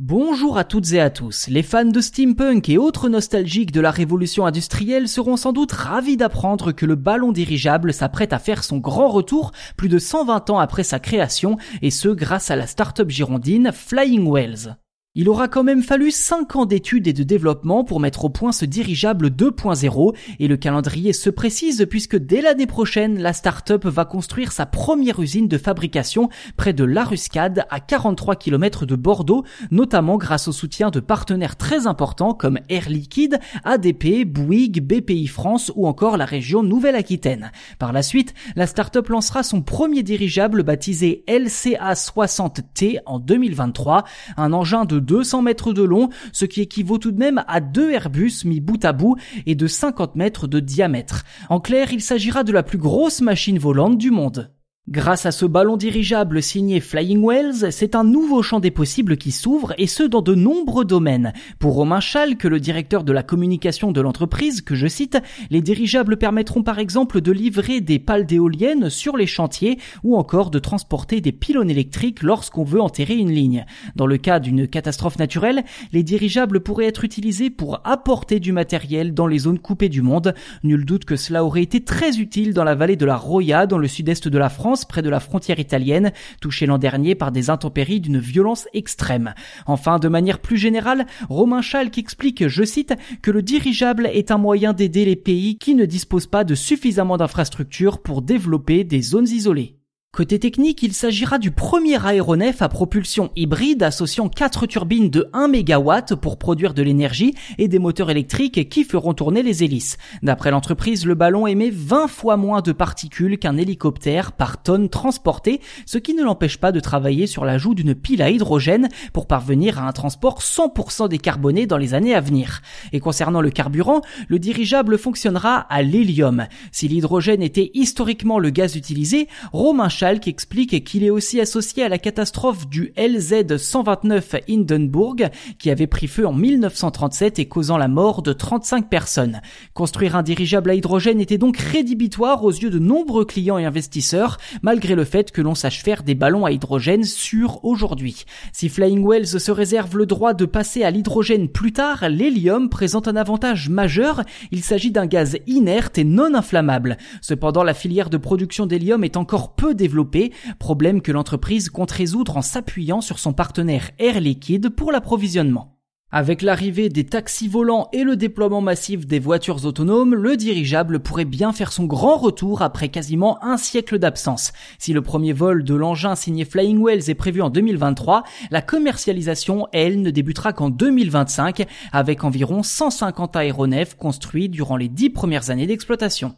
Bonjour à toutes et à tous. Les fans de steampunk et autres nostalgiques de la révolution industrielle seront sans doute ravis d'apprendre que le ballon dirigeable s'apprête à faire son grand retour plus de 120 ans après sa création et ce grâce à la start-up girondine Flying Wells. Il aura quand même fallu 5 ans d'études et de développement pour mettre au point ce dirigeable 2.0 et le calendrier se précise puisque dès l'année prochaine, la start-up va construire sa première usine de fabrication près de Laruscade à 43 km de Bordeaux, notamment grâce au soutien de partenaires très importants comme Air Liquide, ADP, Bouygues, BPI France ou encore la région Nouvelle-Aquitaine. Par la suite, la start-up lancera son premier dirigeable baptisé LCA60T en 2023, un engin de 200 mètres de long, ce qui équivaut tout de même à deux Airbus mis bout à bout et de 50 mètres de diamètre. En clair, il s'agira de la plus grosse machine volante du monde. Grâce à ce ballon dirigeable signé Flying Wells, c'est un nouveau champ des possibles qui s'ouvre et ce dans de nombreux domaines. Pour Romain que le directeur de la communication de l'entreprise, que je cite, les dirigeables permettront par exemple de livrer des pales d'éoliennes sur les chantiers ou encore de transporter des pylônes électriques lorsqu'on veut enterrer une ligne. Dans le cas d'une catastrophe naturelle, les dirigeables pourraient être utilisés pour apporter du matériel dans les zones coupées du monde. Nul doute que cela aurait été très utile dans la vallée de la Roya dans le sud-est de la France près de la frontière italienne, touchée l'an dernier par des intempéries d'une violence extrême. Enfin, de manière plus générale, Romain Schalk explique, je cite, que le dirigeable est un moyen d'aider les pays qui ne disposent pas de suffisamment d'infrastructures pour développer des zones isolées. Côté technique, il s'agira du premier aéronef à propulsion hybride associant quatre turbines de 1 MW pour produire de l'énergie et des moteurs électriques qui feront tourner les hélices. D'après l'entreprise, le ballon émet 20 fois moins de particules qu'un hélicoptère par tonne transportée, ce qui ne l'empêche pas de travailler sur l'ajout d'une pile à hydrogène pour parvenir à un transport 100% décarboné dans les années à venir. Et concernant le carburant, le dirigeable fonctionnera à l'hélium. Si l'hydrogène était historiquement le gaz utilisé, Romain explique qu'il est aussi associé à la catastrophe du LZ-129 Hindenburg qui avait pris feu en 1937 et causant la mort de 35 personnes. Construire un dirigeable à hydrogène était donc rédhibitoire aux yeux de nombreux clients et investisseurs, malgré le fait que l'on sache faire des ballons à hydrogène sûrs aujourd'hui. Si Flying Wells se réserve le droit de passer à l'hydrogène plus tard, l'hélium présente un avantage majeur, il s'agit d'un gaz inerte et non inflammable. Cependant, la filière de production d'hélium est encore peu développée problème que l'entreprise compte résoudre en s'appuyant sur son partenaire Air Liquide pour l'approvisionnement. Avec l'arrivée des taxis volants et le déploiement massif des voitures autonomes, le dirigeable pourrait bien faire son grand retour après quasiment un siècle d'absence. Si le premier vol de l'engin signé Flying Wells est prévu en 2023, la commercialisation, elle, ne débutera qu'en 2025 avec environ 150 aéronefs construits durant les dix premières années d'exploitation.